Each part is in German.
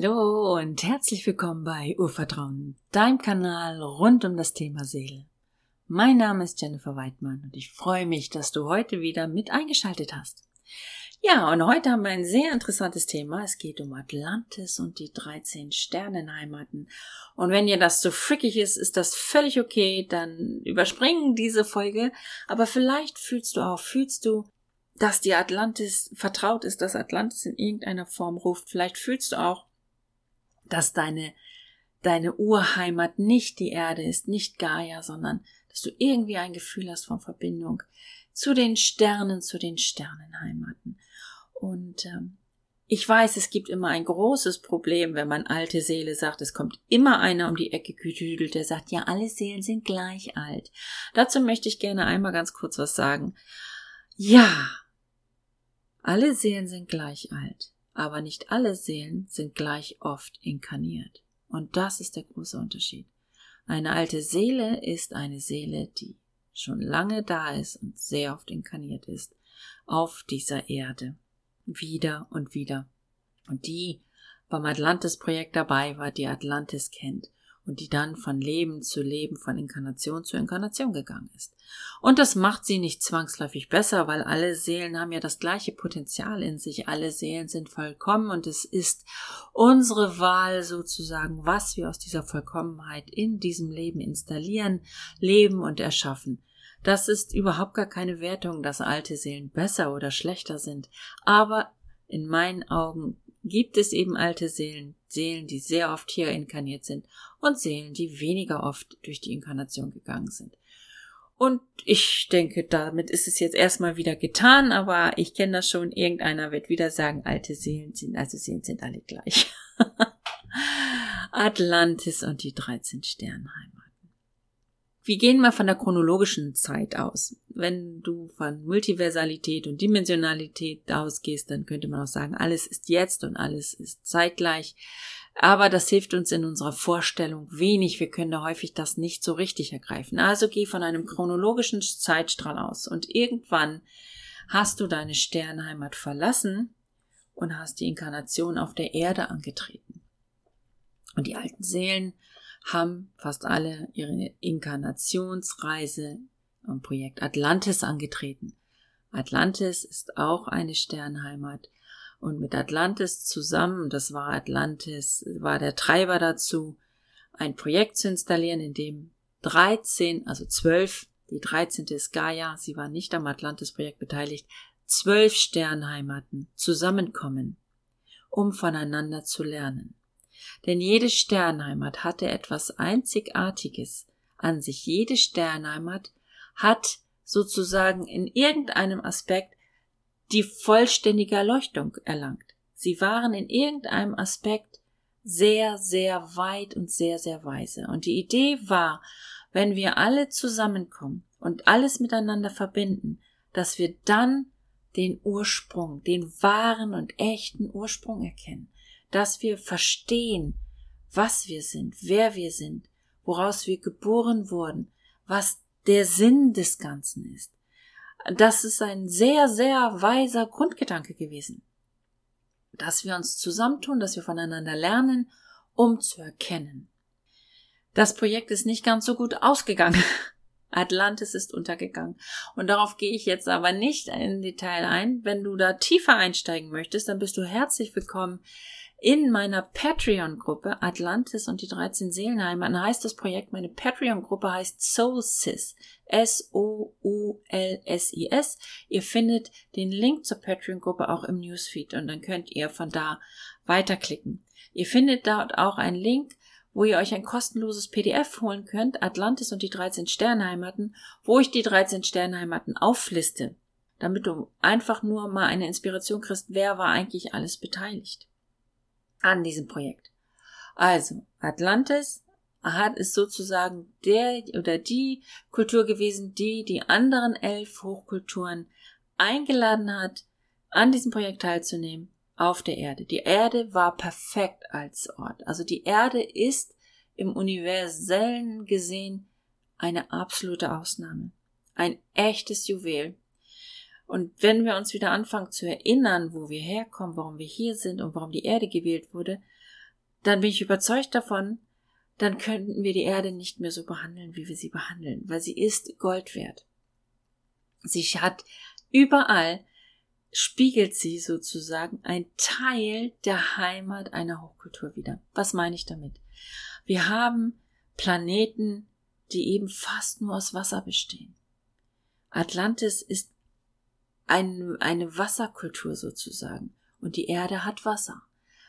Hallo und herzlich willkommen bei Urvertrauen, deinem Kanal rund um das Thema Seele. Mein Name ist Jennifer Weidmann und ich freue mich, dass du heute wieder mit eingeschaltet hast. Ja, und heute haben wir ein sehr interessantes Thema. Es geht um Atlantis und die 13 Sternenheimaten. Und wenn dir das zu frickig ist, ist das völlig okay, dann überspringen diese Folge. Aber vielleicht fühlst du auch, fühlst du, dass dir Atlantis vertraut ist, dass Atlantis in irgendeiner Form ruft. Vielleicht fühlst du auch, dass deine, deine Urheimat nicht die Erde ist, nicht Gaia, sondern dass du irgendwie ein Gefühl hast von Verbindung zu den Sternen, zu den Sternenheimaten. Und ähm, ich weiß, es gibt immer ein großes Problem, wenn man alte Seele sagt. Es kommt immer einer um die Ecke getüdelt, der sagt, ja, alle Seelen sind gleich alt. Dazu möchte ich gerne einmal ganz kurz was sagen. Ja, alle Seelen sind gleich alt aber nicht alle Seelen sind gleich oft inkarniert. Und das ist der große Unterschied. Eine alte Seele ist eine Seele, die schon lange da ist und sehr oft inkarniert ist, auf dieser Erde. Wieder und wieder. Und die beim Atlantis-Projekt dabei war, die Atlantis kennt und die dann von Leben zu Leben, von Inkarnation zu Inkarnation gegangen ist. Und das macht sie nicht zwangsläufig besser, weil alle Seelen haben ja das gleiche Potenzial in sich, alle Seelen sind vollkommen und es ist unsere Wahl sozusagen, was wir aus dieser Vollkommenheit in diesem Leben installieren, leben und erschaffen. Das ist überhaupt gar keine Wertung, dass alte Seelen besser oder schlechter sind, aber in meinen Augen gibt es eben alte Seelen, Seelen, die sehr oft hier inkarniert sind und Seelen, die weniger oft durch die Inkarnation gegangen sind. Und ich denke, damit ist es jetzt erstmal wieder getan, aber ich kenne das schon, irgendeiner wird wieder sagen, alte Seelen sind, also Seelen sind alle gleich. Atlantis und die 13 Sternheimaten. Wir gehen mal von der chronologischen Zeit aus. Wenn du von Multiversalität und Dimensionalität ausgehst, dann könnte man auch sagen, alles ist jetzt und alles ist zeitgleich. Aber das hilft uns in unserer Vorstellung wenig. Wir können da häufig das nicht so richtig ergreifen. Also geh von einem chronologischen Zeitstrahl aus und irgendwann hast du deine Sternheimat verlassen und hast die Inkarnation auf der Erde angetreten. Und die alten Seelen haben fast alle ihre Inkarnationsreise am Projekt Atlantis angetreten. Atlantis ist auch eine Sternheimat und mit Atlantis zusammen, das war Atlantis, war der Treiber dazu, ein Projekt zu installieren, in dem 13, also 12, die 13. ist Gaia, sie war nicht am Atlantis-Projekt beteiligt, zwölf Sternheimaten zusammenkommen, um voneinander zu lernen. Denn jede Sternheimat hatte etwas Einzigartiges an sich. Jede Sternheimat hat sozusagen in irgendeinem Aspekt die vollständige Erleuchtung erlangt. Sie waren in irgendeinem Aspekt sehr, sehr weit und sehr, sehr weise. Und die Idee war, wenn wir alle zusammenkommen und alles miteinander verbinden, dass wir dann den Ursprung, den wahren und echten Ursprung erkennen dass wir verstehen, was wir sind, wer wir sind, woraus wir geboren wurden, was der Sinn des Ganzen ist. Das ist ein sehr, sehr weiser Grundgedanke gewesen. Dass wir uns zusammentun, dass wir voneinander lernen, um zu erkennen. Das Projekt ist nicht ganz so gut ausgegangen. Atlantis ist untergegangen. Und darauf gehe ich jetzt aber nicht in Detail ein. Wenn du da tiefer einsteigen möchtest, dann bist du herzlich willkommen in meiner Patreon-Gruppe Atlantis und die 13 Seelenheimer. heißt das Projekt, meine Patreon-Gruppe heißt SoulSis. S-O-U-L-S-I-S. Ihr findet den Link zur Patreon-Gruppe auch im Newsfeed und dann könnt ihr von da weiterklicken. Ihr findet dort auch einen Link, wo ihr euch ein kostenloses PDF holen könnt, Atlantis und die 13 Sternheimaten, wo ich die 13 Sternheimaten aufliste, damit du einfach nur mal eine Inspiration kriegst, wer war eigentlich alles beteiligt an diesem Projekt. Also, Atlantis hat ist sozusagen der oder die Kultur gewesen, die die anderen elf Hochkulturen eingeladen hat, an diesem Projekt teilzunehmen auf der Erde. Die Erde war perfekt als Ort. Also die Erde ist im universellen gesehen eine absolute Ausnahme. Ein echtes Juwel. Und wenn wir uns wieder anfangen zu erinnern, wo wir herkommen, warum wir hier sind und warum die Erde gewählt wurde, dann bin ich überzeugt davon, dann könnten wir die Erde nicht mehr so behandeln, wie wir sie behandeln, weil sie ist Gold wert. Sie hat überall spiegelt sie sozusagen ein Teil der Heimat einer Hochkultur wieder. Was meine ich damit? Wir haben Planeten, die eben fast nur aus Wasser bestehen. Atlantis ist ein, eine Wasserkultur sozusagen und die Erde hat Wasser.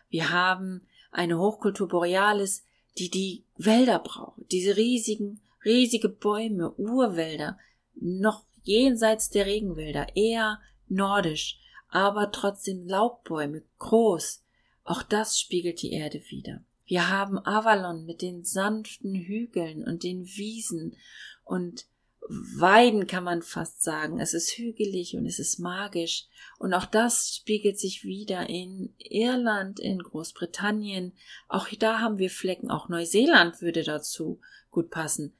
Wir haben eine Hochkultur Borealis, die die Wälder braucht, diese riesigen, riesige Bäume, Urwälder, noch jenseits der Regenwälder, eher nordisch, aber trotzdem Laubbäume, groß. Auch das spiegelt die Erde wieder. Wir haben Avalon mit den sanften Hügeln und den Wiesen und Weiden kann man fast sagen. Es ist hügelig und es ist magisch. Und auch das spiegelt sich wieder in Irland, in Großbritannien. Auch da haben wir Flecken. Auch Neuseeland würde dazu gut passen,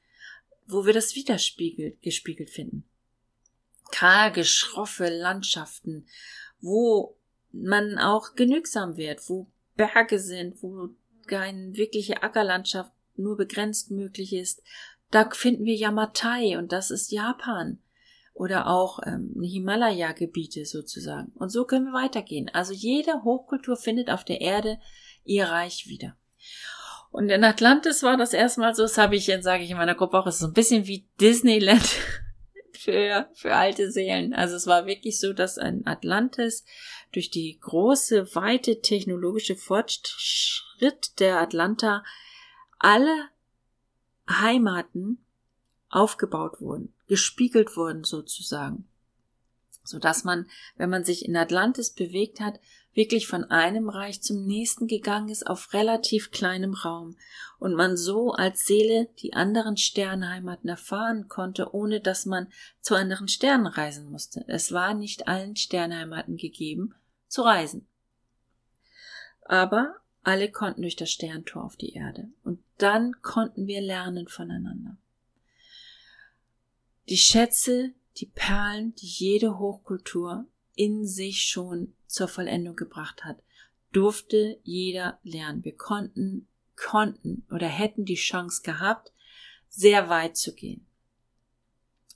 wo wir das widerspiegelt, gespiegelt finden. Karge, schroffe Landschaften, wo man auch genügsam wird, wo Berge sind, wo keine wirkliche Ackerlandschaft nur begrenzt möglich ist, da finden wir Yamatai und das ist Japan oder auch ähm, Himalaya-Gebiete sozusagen. Und so können wir weitergehen. Also jede Hochkultur findet auf der Erde ihr Reich wieder. Und in Atlantis war das erstmal so, das habe ich, sage ich in meiner Gruppe auch, es ist so ein bisschen wie Disneyland für, für alte Seelen. Also es war wirklich so, dass ein Atlantis durch die große, weite technologische Fortschritt der Atlanta alle Heimaten aufgebaut wurden, gespiegelt wurden sozusagen, so dass man, wenn man sich in Atlantis bewegt hat, wirklich von einem Reich zum nächsten gegangen ist auf relativ kleinem Raum und man so als Seele die anderen Sternheimaten erfahren konnte, ohne dass man zu anderen Sternen reisen musste. Es war nicht allen Sternheimaten gegeben, zu reisen. Aber alle konnten durch das Sterntor auf die Erde. Und dann konnten wir lernen voneinander. Die Schätze, die Perlen, die jede Hochkultur in sich schon zur Vollendung gebracht hat, durfte jeder lernen. Wir konnten, konnten oder hätten die Chance gehabt, sehr weit zu gehen.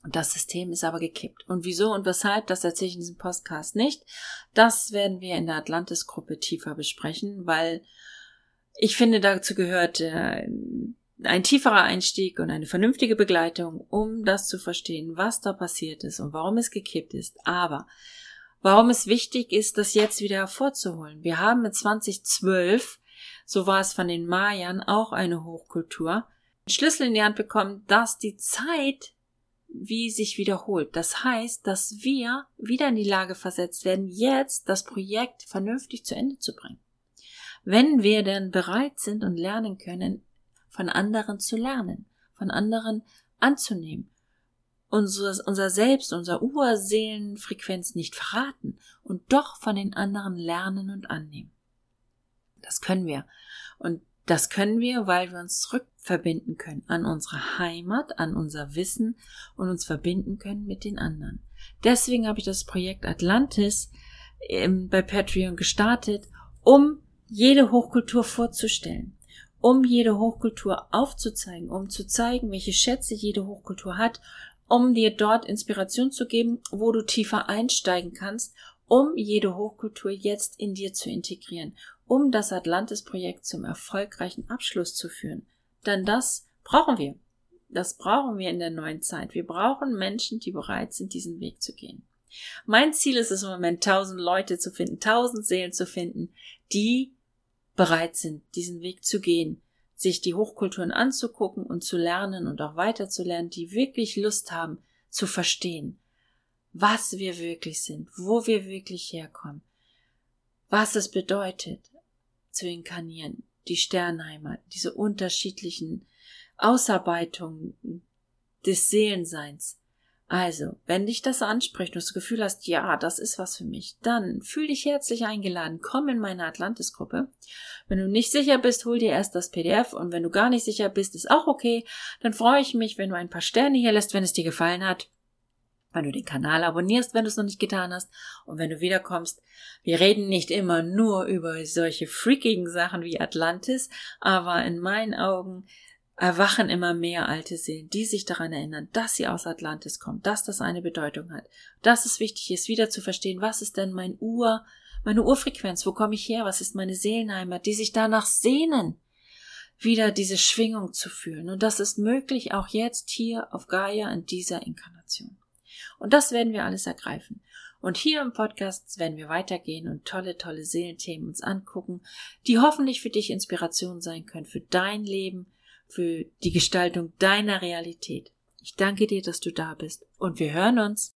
Und das System ist aber gekippt. Und wieso und weshalb, das erzähle ich in diesem Podcast nicht. Das werden wir in der Atlantis-Gruppe tiefer besprechen, weil ich finde, dazu gehört äh, ein tieferer Einstieg und eine vernünftige Begleitung, um das zu verstehen, was da passiert ist und warum es gekippt ist. Aber warum es wichtig ist, das jetzt wieder hervorzuholen. Wir haben mit 2012, so war es von den Mayern, auch eine Hochkultur, Schlüssel in die Hand bekommen, dass die Zeit wie sich wiederholt. Das heißt, dass wir wieder in die Lage versetzt werden, jetzt das Projekt vernünftig zu Ende zu bringen. Wenn wir denn bereit sind und lernen können, von anderen zu lernen, von anderen anzunehmen, unser, unser Selbst, unser Urseelenfrequenz nicht verraten und doch von den anderen lernen und annehmen. Das können wir. Und das können wir, weil wir uns zurückverbinden können an unsere Heimat, an unser Wissen und uns verbinden können mit den anderen. Deswegen habe ich das Projekt Atlantis ähm, bei Patreon gestartet, um jede Hochkultur vorzustellen, um jede Hochkultur aufzuzeigen, um zu zeigen, welche Schätze jede Hochkultur hat, um dir dort Inspiration zu geben, wo du tiefer einsteigen kannst, um jede Hochkultur jetzt in dir zu integrieren um das Atlantis-Projekt zum erfolgreichen Abschluss zu führen. Denn das brauchen wir. Das brauchen wir in der neuen Zeit. Wir brauchen Menschen, die bereit sind, diesen Weg zu gehen. Mein Ziel ist es im Moment, tausend Leute zu finden, tausend Seelen zu finden, die bereit sind, diesen Weg zu gehen, sich die Hochkulturen anzugucken und zu lernen und auch weiterzulernen, die wirklich Lust haben zu verstehen, was wir wirklich sind, wo wir wirklich herkommen, was es bedeutet, zu inkarnieren, die Sternheimat, diese unterschiedlichen Ausarbeitungen des Seelenseins. Also, wenn dich das anspricht und du das Gefühl hast, ja, das ist was für mich, dann fühl dich herzlich eingeladen, komm in meine Atlantis-Gruppe. Wenn du nicht sicher bist, hol dir erst das PDF und wenn du gar nicht sicher bist, ist auch okay. Dann freue ich mich, wenn du ein paar Sterne hier lässt, wenn es dir gefallen hat. Wenn du den Kanal abonnierst, wenn du es noch nicht getan hast. Und wenn du wiederkommst, wir reden nicht immer nur über solche freakigen Sachen wie Atlantis, aber in meinen Augen erwachen immer mehr alte Seelen, die sich daran erinnern, dass sie aus Atlantis kommen, dass das eine Bedeutung hat, dass es wichtig ist, wieder zu verstehen, was ist denn mein Ur, meine Urfrequenz, wo komme ich her, was ist meine Seelenheimat, die sich danach sehnen, wieder diese Schwingung zu fühlen. Und das ist möglich auch jetzt hier auf Gaia in dieser Inkarnation. Und das werden wir alles ergreifen. Und hier im Podcast werden wir weitergehen und tolle, tolle Seelenthemen uns angucken, die hoffentlich für dich Inspiration sein können, für dein Leben, für die Gestaltung deiner Realität. Ich danke dir, dass du da bist und wir hören uns.